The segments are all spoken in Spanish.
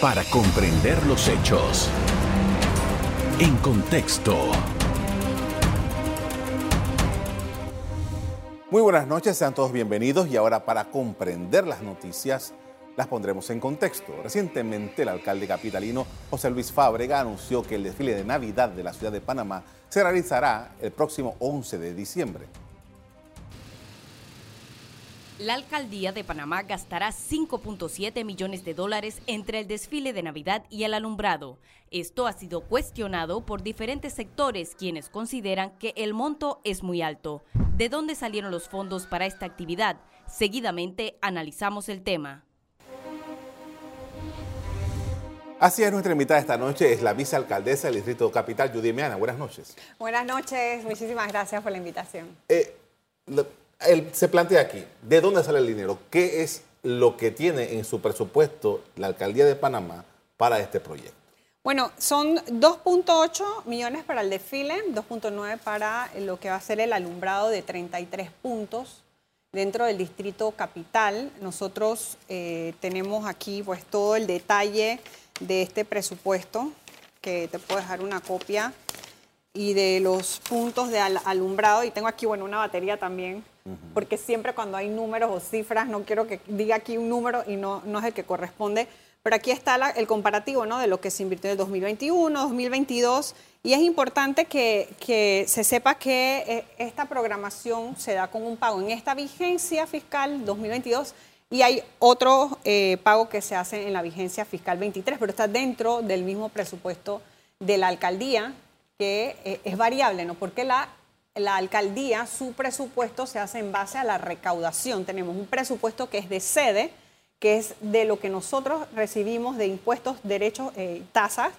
para comprender los hechos. En contexto. Muy buenas noches, sean todos bienvenidos y ahora para comprender las noticias las pondremos en contexto. Recientemente el alcalde capitalino José Luis Fábrega anunció que el desfile de Navidad de la ciudad de Panamá se realizará el próximo 11 de diciembre. La alcaldía de Panamá gastará 5.7 millones de dólares entre el desfile de Navidad y el alumbrado. Esto ha sido cuestionado por diferentes sectores quienes consideran que el monto es muy alto. ¿De dónde salieron los fondos para esta actividad? Seguidamente analizamos el tema. Así es, nuestra invitada esta noche es la vicealcaldesa del Distrito Capital, Judy Meana. Buenas noches. Buenas noches, muchísimas gracias por la invitación. Eh, se plantea aquí, ¿de dónde sale el dinero? ¿Qué es lo que tiene en su presupuesto la alcaldía de Panamá para este proyecto? Bueno, son 2.8 millones para el desfile, 2.9 para lo que va a ser el alumbrado de 33 puntos dentro del distrito capital. Nosotros eh, tenemos aquí pues todo el detalle de este presupuesto, que te puedo dejar una copia, y de los puntos de alumbrado. Y tengo aquí, bueno, una batería también porque siempre cuando hay números o cifras, no quiero que diga aquí un número y no, no es el que corresponde, pero aquí está el comparativo ¿no? de lo que se invirtió en el 2021, 2022, y es importante que, que, se sepa que eh, esta programación se da con un pago en esta vigencia fiscal 2022 y hay otro eh, pago que se hace en la vigencia fiscal 23, pero está dentro del mismo presupuesto de la alcaldía, que eh, es variable, ¿no? Porque la la alcaldía, su presupuesto se hace en base a la recaudación. Tenemos un presupuesto que es de sede, que es de lo que nosotros recibimos de impuestos, derechos, eh, tasas,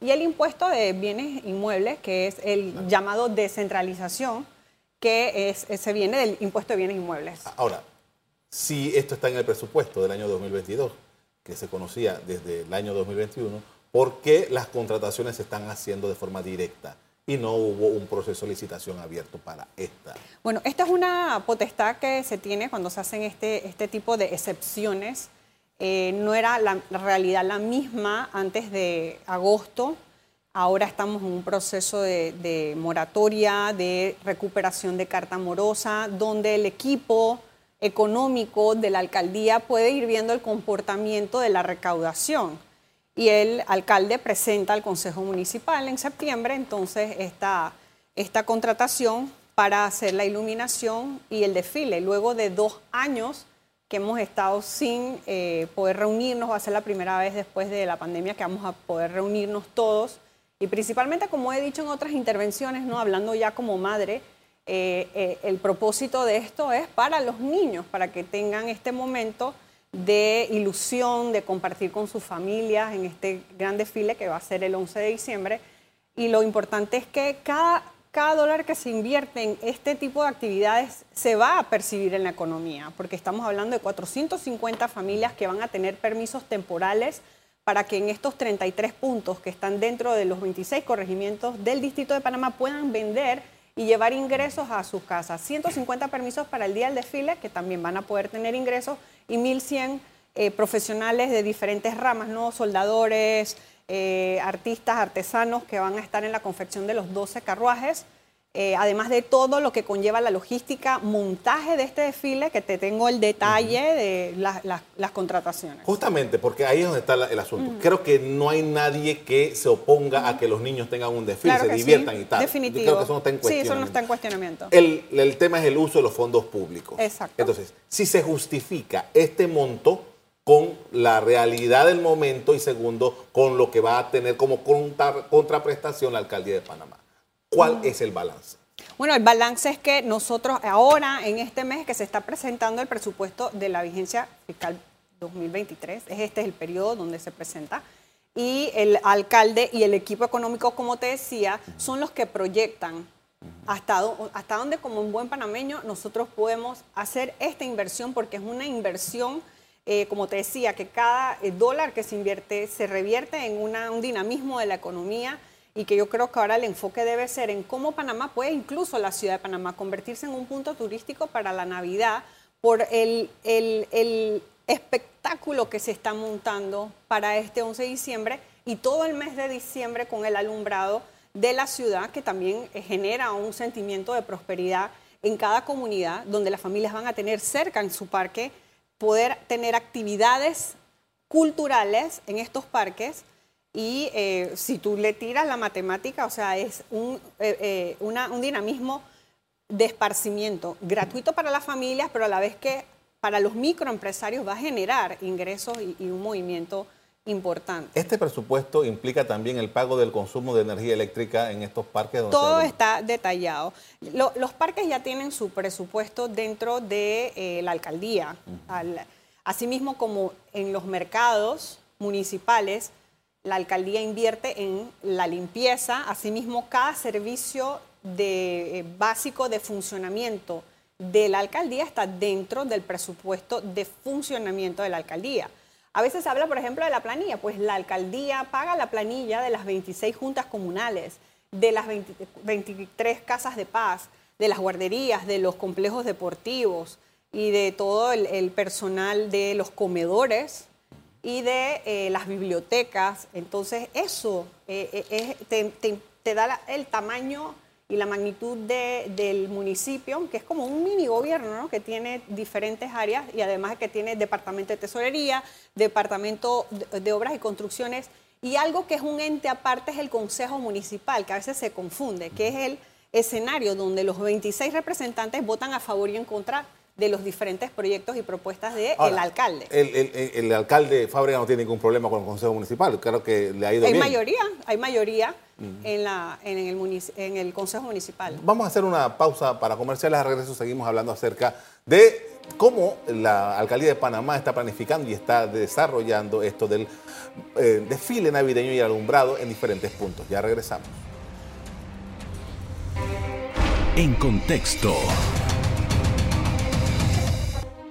y el impuesto de bienes inmuebles, que es el llamado descentralización, que es, se viene del impuesto de bienes inmuebles. Ahora, si esto está en el presupuesto del año 2022, que se conocía desde el año 2021, ¿por qué las contrataciones se están haciendo de forma directa? Y no hubo un proceso de licitación abierto para esta. Bueno, esta es una potestad que se tiene cuando se hacen este, este tipo de excepciones. Eh, no era la, realidad la misma antes de agosto. Ahora estamos en un proceso de, de moratoria, de recuperación de carta morosa, donde el equipo económico de la alcaldía puede ir viendo el comportamiento de la recaudación y el alcalde presenta al Consejo Municipal en septiembre entonces esta, esta contratación para hacer la iluminación y el desfile. Luego de dos años que hemos estado sin eh, poder reunirnos, va a ser la primera vez después de la pandemia que vamos a poder reunirnos todos y principalmente, como he dicho en otras intervenciones, no hablando ya como madre, eh, eh, el propósito de esto es para los niños, para que tengan este momento de ilusión, de compartir con sus familias en este gran desfile que va a ser el 11 de diciembre. Y lo importante es que cada, cada dólar que se invierte en este tipo de actividades se va a percibir en la economía, porque estamos hablando de 450 familias que van a tener permisos temporales para que en estos 33 puntos que están dentro de los 26 corregimientos del Distrito de Panamá puedan vender y llevar ingresos a sus casas. 150 permisos para el día del desfile, que también van a poder tener ingresos, y 1.100 eh, profesionales de diferentes ramas, ¿no? soldadores, eh, artistas, artesanos que van a estar en la confección de los 12 carruajes eh, además de todo lo que conlleva la logística, montaje de este desfile, que te tengo el detalle de las contrataciones. Justamente, porque ahí es donde está el asunto. Creo que no hay nadie que se oponga a que los niños tengan un desfile, se diviertan y tal. Definitivo. creo que eso no está en cuestionamiento. Sí, eso no está en cuestionamiento. El, el tema es el uso de los fondos públicos. Exacto. Entonces, si se justifica este monto con la realidad del momento y segundo, con lo que va a tener como contraprestación la alcaldía de Panamá. ¿Cuál es el balance? Bueno, el balance es que nosotros ahora, en este mes que se está presentando el presupuesto de la vigencia fiscal 2023, es este es el periodo donde se presenta, y el alcalde y el equipo económico, como te decía, son los que proyectan hasta, hasta dónde como un buen panameño nosotros podemos hacer esta inversión, porque es una inversión, eh, como te decía, que cada eh, dólar que se invierte se revierte en un dinamismo de la economía y que yo creo que ahora el enfoque debe ser en cómo Panamá puede, incluso la ciudad de Panamá, convertirse en un punto turístico para la Navidad por el, espectáculo que se está montando para este 11 de diciembre y todo el mes de diciembre con el alumbrado de la ciudad que también genera un sentimiento de prosperidad en cada comunidad donde las familias van a tener cerca en su parque poder tener actividades culturales en estos parques y eh, si tú le tiras la matemática, o sea, es un, eh, eh, un dinamismo de esparcimiento gratuito para las familias, pero a la vez que para los microempresarios va a generar ingresos y, un movimiento importante. ¿Este presupuesto implica también el pago del consumo de energía eléctrica en estos parques? Todo está detallado. los parques ya tienen su presupuesto dentro de la alcaldía. asimismo como en los mercados municipales, la alcaldía invierte en la limpieza, asimismo cada servicio eh, básico de funcionamiento de la alcaldía está dentro del presupuesto de funcionamiento de la alcaldía. A veces se habla, por ejemplo, de la planilla, pues la alcaldía paga la planilla de las 26 juntas comunales, de las 23 casas de paz, de las guarderías, de los complejos deportivos y de todo el personal de los comedores y de eh, las bibliotecas. Entonces, eso eh, eh, te, da el tamaño y la magnitud del municipio, que es como un mini gobierno, que tiene diferentes áreas y además que tiene departamento de tesorería, departamento de, obras y construcciones, y algo que es un ente aparte es el Consejo Municipal, que a veces se confunde, que es el escenario donde los 26 representantes votan a favor y en contra de los diferentes proyectos y propuestas del alcalde. El, alcalde Fábrega no tiene ningún problema con el Consejo Municipal, creo que le ha ido hay bien. Mayoría, hay mayoría en, la, en, el en el Consejo Municipal. Vamos a hacer una pausa para comerciales, a regreso seguimos hablando acerca de cómo la Alcaldía de Panamá está planificando y está desarrollando esto del eh, desfile navideño y alumbrado en diferentes puntos. Ya regresamos. En contexto.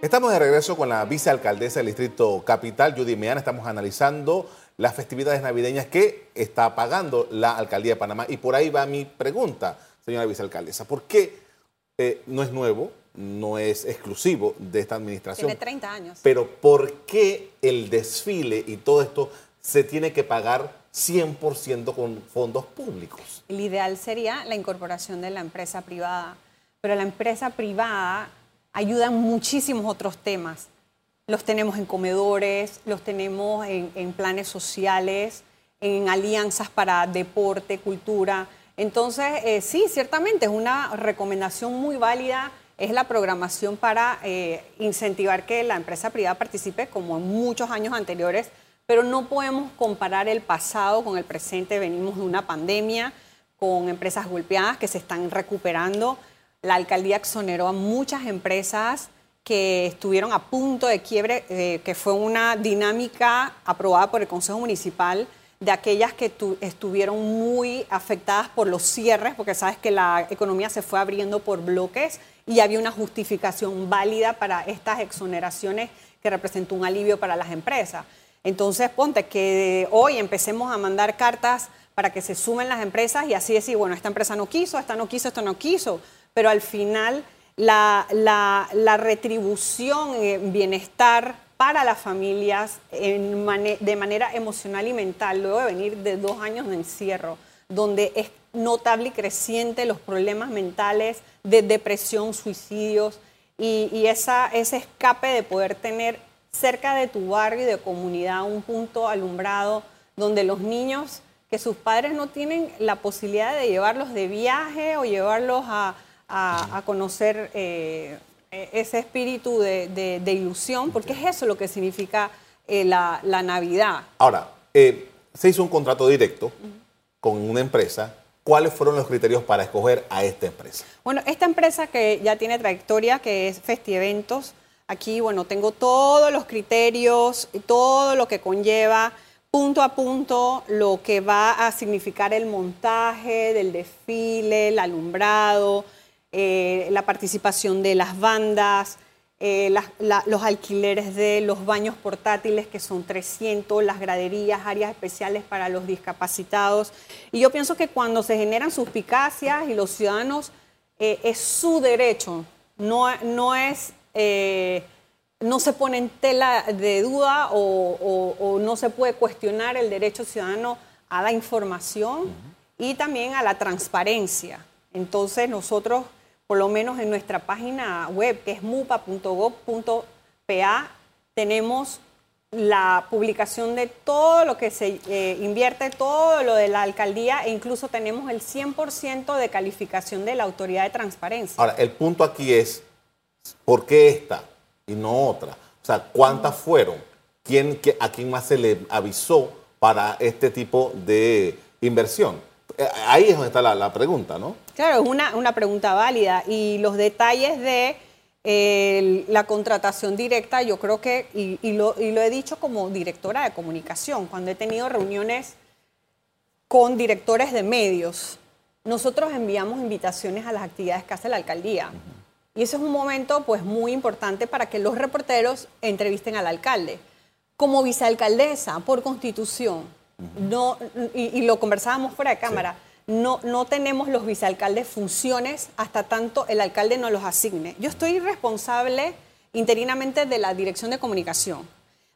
Estamos de regreso con la vicealcaldesa del Distrito Capital, Judy Meana. Estamos analizando las festividades navideñas que está pagando la Alcaldía de Panamá. Y por ahí va mi pregunta, señora vicealcaldesa. ¿Por qué eh, no es nuevo, no es exclusivo de esta administración? Tiene 30 años. Pero ¿por qué el desfile y todo esto se tiene que pagar 100% con fondos públicos? El ideal sería la incorporación de la empresa privada. Pero la empresa privada ayudan muchísimos otros temas. Los tenemos en comedores, los tenemos en, planes sociales, en alianzas para deporte, cultura. Entonces, eh, sí, ciertamente es una recomendación muy válida, es la programación para eh, incentivar que la empresa privada participe como en muchos años anteriores, pero no podemos comparar el pasado con el presente. Venimos de una pandemia con empresas golpeadas que se están recuperando la alcaldía exoneró a muchas empresas que estuvieron a punto de quiebre, eh, que fue una dinámica aprobada por el Consejo Municipal de aquellas que estuvieron muy afectadas por los cierres, porque sabes que la economía se fue abriendo por bloques y había una justificación válida para estas exoneraciones que representó un alivio para las empresas. Entonces, ponte que hoy empecemos a mandar cartas para que se sumen las empresas y así decir, bueno, esta empresa no quiso, esta no quiso, esta no quiso pero al final la, retribución en bienestar para las familias de manera emocional y mental, luego de venir de dos años de encierro, donde es notable y creciente los problemas mentales de depresión, suicidios y, ese escape de poder tener cerca de tu barrio y de comunidad un punto alumbrado donde los niños que sus padres no tienen la posibilidad de llevarlos de viaje o llevarlos a, a, conocer eh, e, ese espíritu de, ilusión, porque es eso lo que significa eh, la, Navidad. Ahora, eh, se hizo un contrato directo con una empresa. ¿Cuáles fueron los criterios para escoger a esta empresa? Bueno, esta empresa que ya tiene trayectoria, que es Festieventos, aquí, bueno, tengo todos los criterios, todo lo que conlleva punto a punto lo que va a significar el montaje del desfile, el alumbrado, eh, la participación de las bandas, eh, los alquileres de los baños portátiles, que son 300, las graderías, áreas especiales para los discapacitados. Y yo pienso que cuando se generan suspicacias y los ciudadanos, eh, es su derecho, no, no es no se pone en tela de duda o, no se puede cuestionar el derecho ciudadano a la información y también a la transparencia. Entonces nosotros, por lo menos en nuestra página web, que es mupa.gov.pa, tenemos la publicación de todo lo que se eh, invierte, todo lo de la alcaldía e incluso tenemos el 100% de calificación de la autoridad de transparencia. Ahora, el punto aquí es, ¿por qué esta y no otra? O sea, ¿cuántas fueron? ¿Quién, ¿A quién más se le avisó para este tipo de inversión? Eh, ahí es donde está la, la pregunta, ¿no? Claro, es una, una pregunta válida y los detalles de la contratación directa, yo creo que, y, lo, he dicho como directora de comunicación, cuando he tenido reuniones con directores de medios, nosotros enviamos invitaciones a las actividades que hace la alcaldía. Y ese es un momento pues muy importante para que los reporteros entrevisten al alcalde. Como vicealcaldesa, por constitución, no, y, lo conversábamos fuera de cámara, no, no tenemos los vicealcaldes funciones hasta tanto el alcalde no los asigne. Yo estoy responsable interinamente de la dirección de comunicación.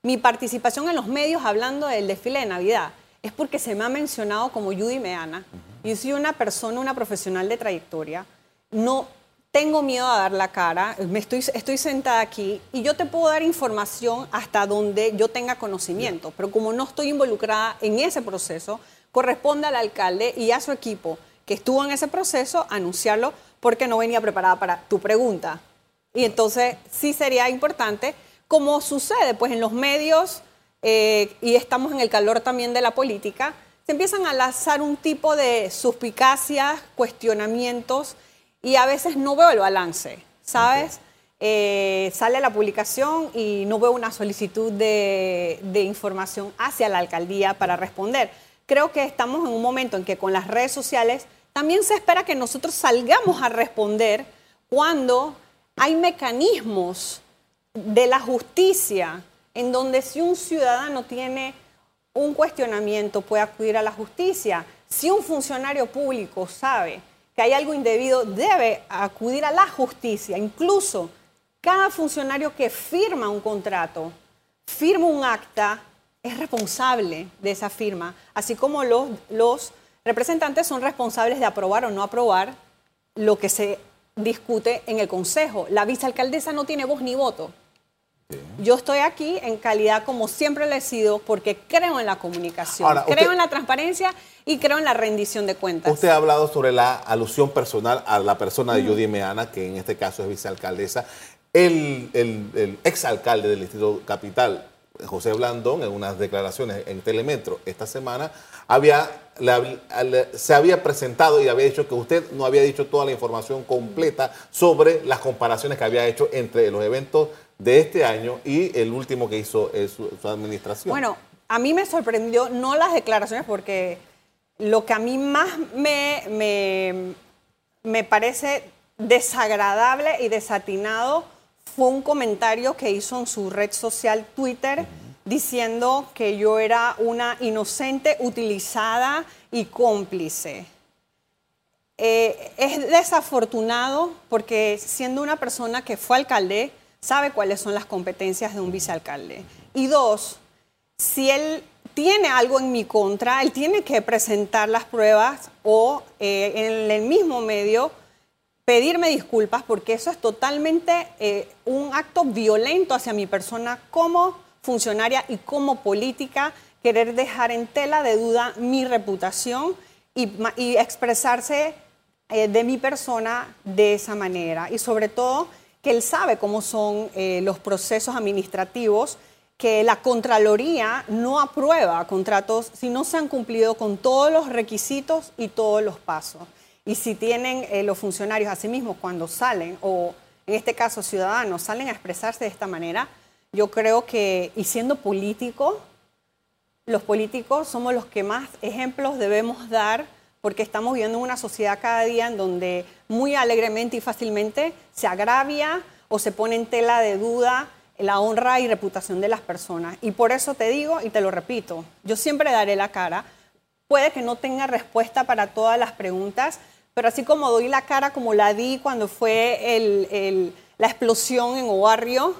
Mi participación en los medios hablando del desfile de Navidad es porque se me ha mencionado como Judy Meana. Yo soy una persona, una profesional de trayectoria. No tengo miedo a dar la cara, me estoy, estoy sentada aquí y yo te puedo dar información hasta donde yo tenga conocimiento, pero como no estoy involucrada en ese proceso, corresponde al alcalde y a su equipo que estuvo en ese proceso anunciarlo porque no venía preparada para tu pregunta. Y entonces sí sería importante, como sucede pues en los medios eh, y estamos en el calor también de la política, se empiezan a lanzar un tipo de suspicacias, cuestionamientos y a veces no veo el balance, ¿sabes? Eh, sale la publicación y no veo una solicitud de, de información hacia la alcaldía para responder creo que estamos en un momento en que con las redes sociales también se espera que nosotros salgamos a responder cuando hay mecanismos de la justicia en donde si un ciudadano tiene un cuestionamiento puede acudir a la justicia. Si un funcionario público sabe que hay algo indebido, debe acudir a la justicia. Incluso cada funcionario que firma un contrato, firma un acta, es responsable de esa firma, así como los, los representantes son responsables de aprobar o no aprobar lo que se discute en el Consejo. La vicealcaldesa no tiene voz ni voto. Yo estoy aquí en calidad como siempre lo he sido porque creo en la comunicación, creo en la transparencia y creo en la rendición de cuentas. Usted ha hablado sobre la alusión personal a la persona de Judy Meana, que en este caso es vicealcaldesa. El, el, el exalcalde del Distrito Capital, José Blandón, en unas declaraciones en Telemetro esta semana, había, se había presentado y había dicho que usted no había dicho toda la información completa sobre las comparaciones que había hecho entre los eventos de este año y el último que hizo eh, su, administración. Bueno, a mí me sorprendió no las declaraciones porque lo que a mí más me, me, me parece desagradable y desatinado fue un comentario que hizo en su red social Twitter diciendo que yo era una inocente utilizada y cómplice. Eh, es desafortunado porque siendo una persona que fue alcalde, sabe cuáles son las competencias de un vicealcalde. Y dos, si él tiene algo en mi contra, él tiene que presentar las pruebas o eh, en el mismo medio pedirme disculpas porque eso es totalmente eh, un acto violento hacia mi persona como funcionaria y como política, querer dejar en tela de duda mi reputación y, expresarse eh, de mi persona de esa manera. Y sobre todo que él sabe cómo son eh, los procesos administrativos, que la Contraloría no aprueba contratos si no se han cumplido con todos los requisitos y todos los pasos. Y si tienen eh, los funcionarios asimismo cuando salen, o en este caso ciudadanos, salen a expresarse de esta manera, yo creo que, y siendo político, los políticos somos los que más ejemplos debemos dar porque estamos viviendo una sociedad cada día en donde muy alegremente y fácilmente se agravia o se pone en tela de duda la honra y reputación de las personas. Y por eso te digo y te lo repito, yo siempre daré la cara. Puede que no tenga respuesta para todas las preguntas, pero así como doy la cara como la di cuando fue la explosión en Obarrio,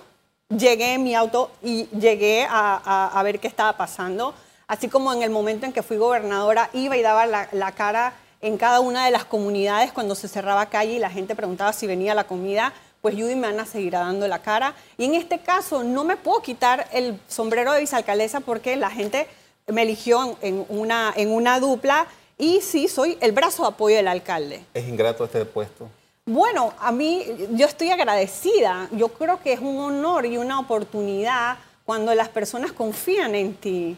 llegué en mi auto y llegué a, ver qué estaba pasando. Así como en el momento en que fui gobernadora, iba y daba la, cara en cada una de las comunidades cuando se cerraba calle y la gente preguntaba si venía la comida, pues Judy me van a seguir dando la cara. Y en este caso no me puedo quitar el sombrero de vicealcaldesa porque la gente me eligió en, una, en una dupla y sí, soy el brazo de apoyo del alcalde. ¿Es ingrato este puesto? Bueno, a mí yo estoy agradecida. Yo creo que es un honor y una oportunidad cuando las personas confían en ti.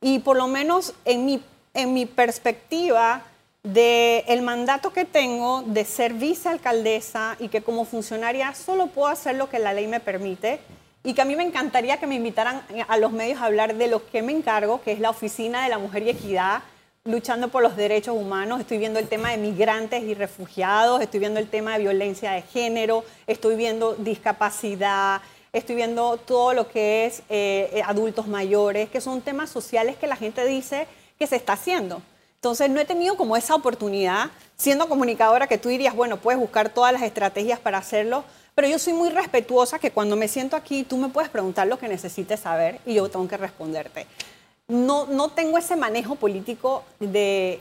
Y por lo menos en mi, en mi perspectiva del el mandato que tengo de ser vicealcaldesa y que como funcionaria solo puedo hacer lo que la ley me permite y que a mí me encantaría que me invitaran a los medios a hablar de lo que me encargo, que es la Oficina de la Mujer y Equidad, luchando por los derechos humanos, estoy viendo el tema de migrantes y refugiados, estoy viendo el tema de violencia de género, estoy viendo discapacidad, estoy viendo todo lo que es eh, eh, adultos mayores, que son temas sociales que la gente dice que se está haciendo. Entonces no he tenido como esa oportunidad, siendo comunicadora, que tú dirías, bueno, puedes buscar todas las estrategias para hacerlo, pero yo soy muy respetuosa que cuando me siento aquí tú me puedes preguntar lo que necesites saber y yo tengo que responderte no, no tengo ese manejo político de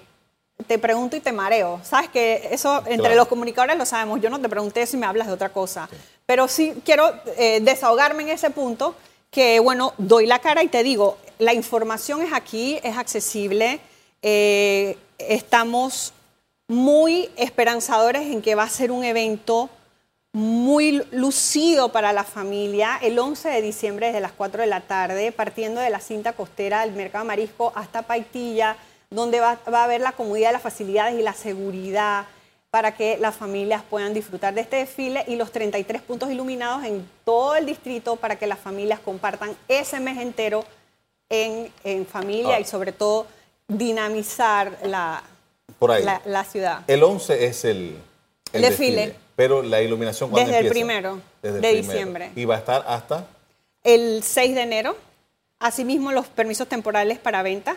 te pregunto y te mareo. Sabes que eso entre los comunicadores lo sabemos. Yo no te pregunté si me hablas de otra cosa. Pero sí quiero eh, desahogarme en ese punto que, bueno, doy la cara y te digo, la información es aquí, es accesible. Eh, estamos muy esperanzadores en que va a ser un evento muy lucido para la familia el 11 de diciembre desde las 4 de la tarde, partiendo de la cinta costera del Mercado Marisco hasta Paitilla, donde va, a haber la comodidad, las facilidades y la seguridad para que las familias puedan disfrutar de este desfile y los 33 puntos iluminados en todo el distrito para que las familias compartan ese mes entero en, familia y sobre todo dinamizar la, la, ciudad. El 11 es el, desfile. Pero la iluminación ¿cuándo Desde el primero de diciembre. ¿Y va a estar hasta? El 6 de enero. Asimismo, los permisos temporales para venta,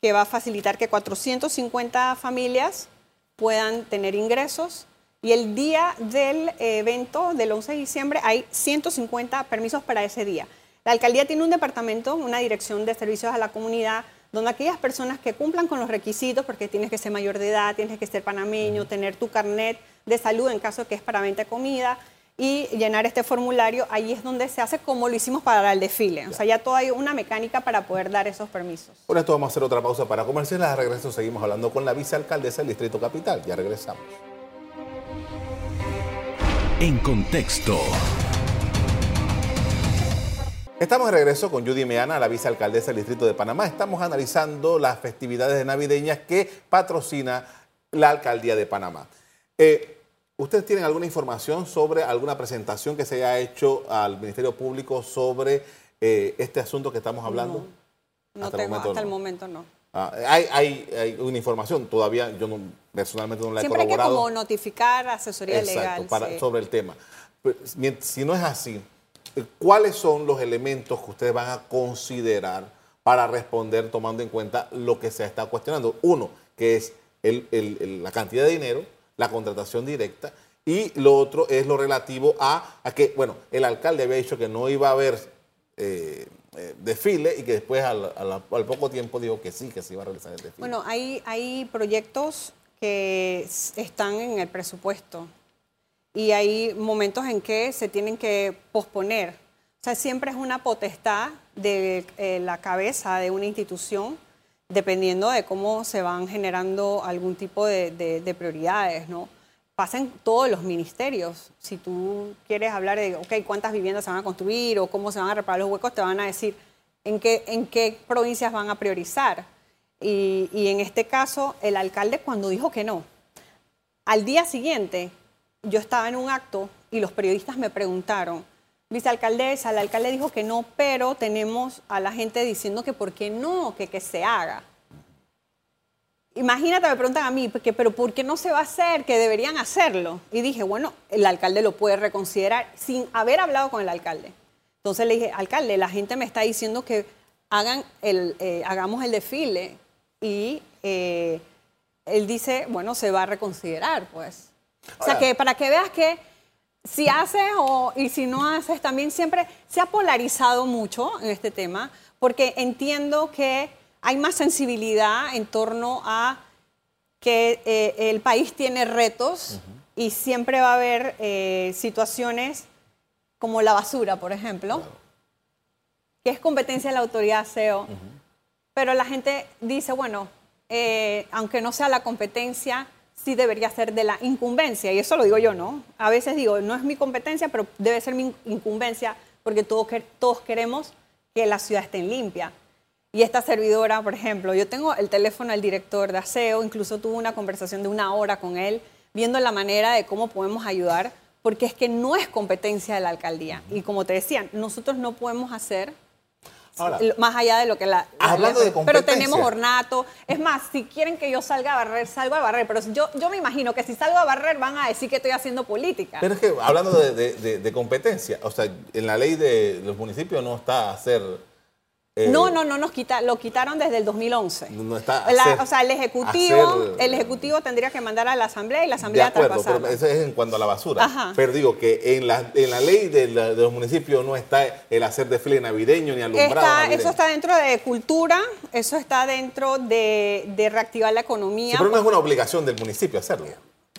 que va a facilitar que 450 familias puedan tener ingresos. Y el día del evento, del 11 de diciembre, hay 150 permisos para ese día. La alcaldía tiene un departamento, una dirección de servicios a la comunidad, donde aquellas personas que cumplan con los requisitos, porque tienes que ser mayor de edad, tienes que ser panameño, tener tu carnet de salud en caso que es para venta de comida y llenar este formulario, ahí es donde se hace como lo hicimos para el desfile. O sea, ya todo hay una mecánica para poder dar esos permisos. Por esto vamos a hacer otra pausa para comerciales. A regreso seguimos hablando con la vicealcaldesa del Distrito Capital. Ya regresamos. En contexto. Estamos de regreso con Judy Meana, la vicealcaldesa del Distrito de Panamá. Estamos analizando las festividades navideñas que patrocina la Alcaldía de Panamá. Eh, ¿Ustedes tienen alguna información sobre alguna presentación que se haya hecho al Ministerio Público sobre eh, este asunto que estamos hablando? No, hasta, tengo, el, momento, hasta no. el momento no. Ah, hay, hay, una información, todavía yo no, personalmente no la he corroborado. Siempre hay que como notificar asesoría Exacto, legal. Para, Sobre el tema. Si no es así, ¿cuáles son los elementos que ustedes van a considerar para responder tomando en cuenta lo que se está cuestionando? Uno, que es la cantidad de dinero la contratación directa. Y lo otro es lo relativo a, que, bueno, el alcalde había dicho que no iba a haber eh, eh, desfile y que después al, poco tiempo dijo que sí, que se iba a realizar el desfile. Bueno, hay, hay proyectos que están en el presupuesto y hay momentos en que se tienen que posponer. O sea, siempre es una potestad de eh, la cabeza de una institución dependiendo de cómo se van generando algún tipo de, prioridades, ¿no? Pasa en todos los ministerios. Si tú quieres hablar de, ok, cuántas viviendas se van a construir o cómo se van a reparar los huecos, te van a decir en qué, en qué provincias van a priorizar. Y, y en este caso, el alcalde cuando dijo que no, al día siguiente yo estaba en un acto y los periodistas me preguntaron, vicealcaldesa, el alcalde dijo que no, pero tenemos a la gente diciendo que por qué no, que, que se haga. Imagínate, me preguntan a mí, pero ¿por qué no se va a hacer? Que deberían hacerlo. Y dije, bueno, el alcalde lo puede reconsiderar sin haber hablado con el alcalde. Entonces le dije, alcalde, la gente me está diciendo que hagan el, eh, hagamos el desfile. Y eh, él dice, bueno, se va a reconsiderar, pues. o sea, que para que veas que si haces o, y si no haces, también siempre se ha polarizado mucho en este tema, porque entiendo que hay más sensibilidad en torno a que eh, el país tiene retos y siempre va a haber eh, situaciones como la basura, por ejemplo, que es competencia de la autoridad SEO, pero la gente dice, bueno, eh, aunque no sea la competencia, sí debería ser de la incumbencia, y eso lo digo yo, ¿no? A veces digo, no es mi competencia, pero debe ser mi incumbencia, porque todos, queremos que la ciudad esté limpia. Y esta servidora, por ejemplo, yo tengo el teléfono del director de aseo, incluso tuve una conversación de una hora con él, viendo la manera de cómo podemos ayudar, porque es que no es competencia de la alcaldía. Y como te decía, nosotros no podemos hacer más allá de lo que la... hablando de Pero tenemos ornato. Es más, si quieren que yo salga a barrer, salgo a barrer. Pero yo, yo me imagino que si salgo a barrer van a decir que estoy haciendo política. Pero es que hablando de, de competencia, o sea, en la ley de los municipios no está hacer eh, no, no, no nos quita, lo quitaron desde el 2011. No está o sea, el ejecutivo, el ejecutivo tendría que mandar a la asamblea y la asamblea de acuerdo, pero eso es en cuanto a la basura. Pero digo que en la, en la ley de, los municipios no está el hacer desfile navideño ni alumbrado. Eso está dentro de cultura, eso está dentro de, de reactivar la economía. pero no es una obligación del municipio hacerlo.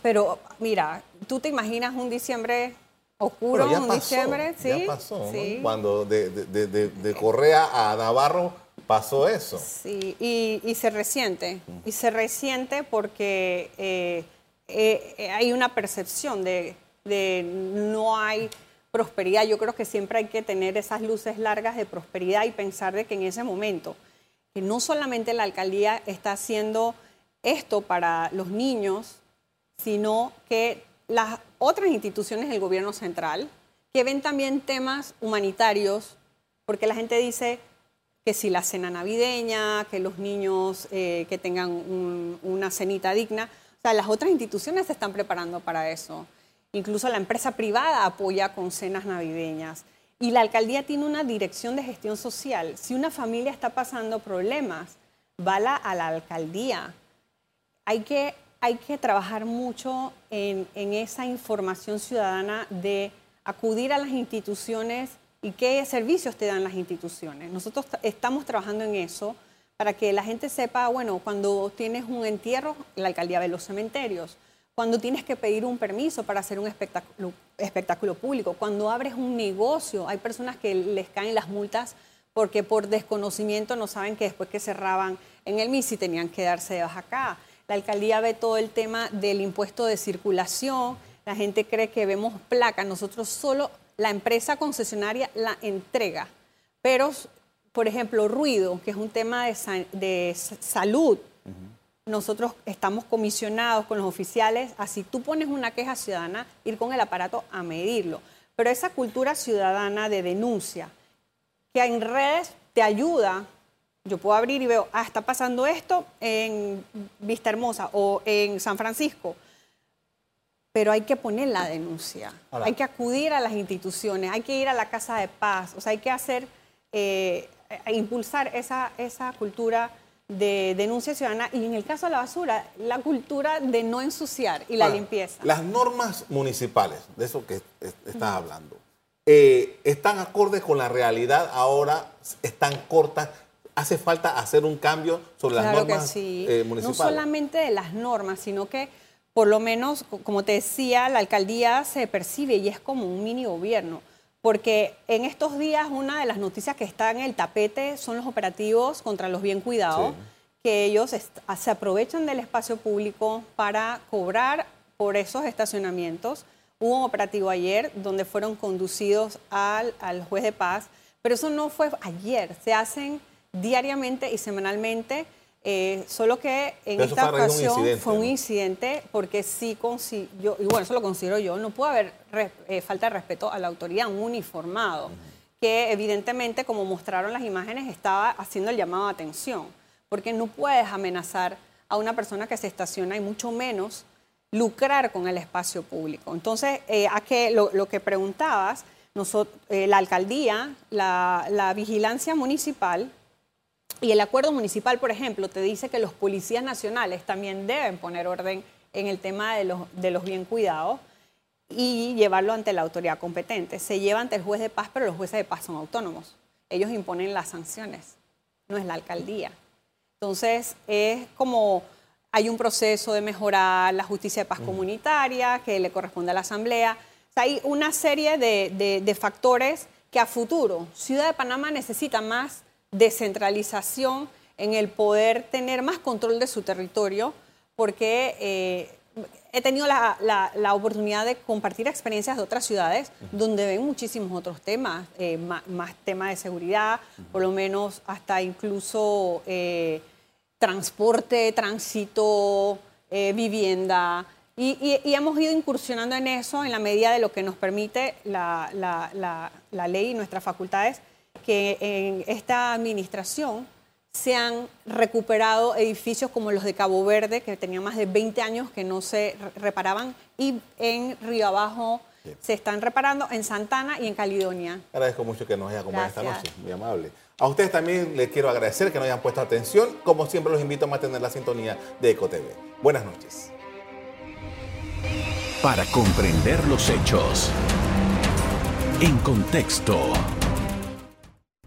Pero mira, tú te imaginas un diciembre Oscuro en diciembre, sí. Ya pasó, Cuando de, Correa a Navarro pasó eso. Sí, y, se resiente. Y se resiente porque eh, eh, hay una percepción de, no hay prosperidad. Yo creo que siempre hay que tener esas luces largas de prosperidad y pensar de que en ese momento, que no solamente la alcaldía está haciendo esto para los niños, sino que las otras instituciones del gobierno central que ven también temas humanitarios, porque la gente dice que si la cena navideña, que los niños eh, que tengan una cenita digna, o sea, las otras instituciones se están preparando para eso. Incluso la empresa privada apoya con cenas navideñas. Y la alcaldía tiene una dirección de gestión social. Si una familia está pasando problemas, va a la alcaldía. Hay que hay que trabajar mucho en, esa información ciudadana de acudir a las instituciones y qué servicios te dan las instituciones. Nosotros estamos trabajando en eso para que la gente sepa, bueno, cuando tienes un entierro, la alcaldía ve los cementerios, cuando tienes que pedir un permiso para hacer un espectáculo, público, cuando abres un negocio, hay personas que les caen las multas porque por desconocimiento no saben que después que cerraban en el MISI tenían que darse de baja acá. La alcaldía ve todo el tema del impuesto de circulación. La gente cree que vemos placas. Nosotros solo, la empresa concesionaria la entrega. Pero, por ejemplo, ruido, que es un tema de, salud. Nosotros estamos comisionados con los oficiales. Así tú pones una queja ciudadana, ir con el aparato a medirlo. Pero esa cultura ciudadana de denuncia, que en redes te ayuda yo puedo abrir y veo, ah, está pasando esto en Vista Hermosa o en San Francisco, pero hay que poner la denuncia, hay que acudir a las instituciones, hay que ir a la Casa de Paz, o sea, hay que hacer, eh, impulsar esa, esa cultura de denuncia ciudadana y en el caso de la basura, la cultura de no ensuciar y la limpieza. Las normas municipales, de eso que estás hablando, eh, ¿están acordes con la realidad ahora? ¿Están cortas? Hace falta hacer un cambio sobre las normas eh, municipales. No solamente de las normas, sino que por lo menos, como te decía, la alcaldía se percibe y es como un mini gobierno. Porque en estos días una de las noticias que está en el tapete son los operativos contra los bien cuidados, que ellos se aprovechan del espacio público para cobrar por esos estacionamientos. Hubo un operativo ayer donde fueron conducidos al, al juez de paz, pero eso no fue ayer, se hacen diariamente y semanalmente, eh, solo que en esta ocasión fue un incidente porque sí, yo, y bueno, eso lo considero yo, no puede haber eh, falta de respeto a la autoridad, un uniformado, que evidentemente, como mostraron las imágenes, estaba haciendo el llamado a atención, porque no puedes amenazar a una persona que se estaciona y mucho menos lucrar con el espacio público. Entonces, eh, a que lo, que preguntabas, nosotros, la alcaldía, la, la vigilancia municipal, y el acuerdo municipal, por ejemplo, te dice que los policías nacionales también deben poner orden en el tema de los, de los bien cuidados. y llevarlo ante la autoridad competente. Se lleva ante el juez de paz, pero los jueces de paz son autónomos. Ellos imponen las sanciones, no es la alcaldía. Entonces, es como hay un proceso de mejorar la justicia de paz comunitaria que le corresponde a la Asamblea. hay una serie de, de factores que a futuro Ciudad de Panamá necesita más descentralización en el poder tener más control de su territorio, porque eh, he tenido la, la, oportunidad de compartir experiencias de otras ciudades donde ven muchísimos otros temas, eh, más, temas de seguridad, por lo menos hasta incluso eh, transporte, tránsito, vivienda. Y, hemos ido incursionando en eso en la medida de lo que nos permite la, la ley y nuestras facultades, que en esta administración se han recuperado edificios como los de Cabo Verde, que tenían más de 20 años que no se reparaban, y en Río Abajo se están reparando, en Santana y en Caledonia. Agradezco mucho que nos haya acompañado esta noche, muy amable. A ustedes también les quiero agradecer que nos hayan puesto atención. Como siempre, los invito a mantener la sintonía de EcoTV. Buenas noches. Para comprender los hechos. En contexto.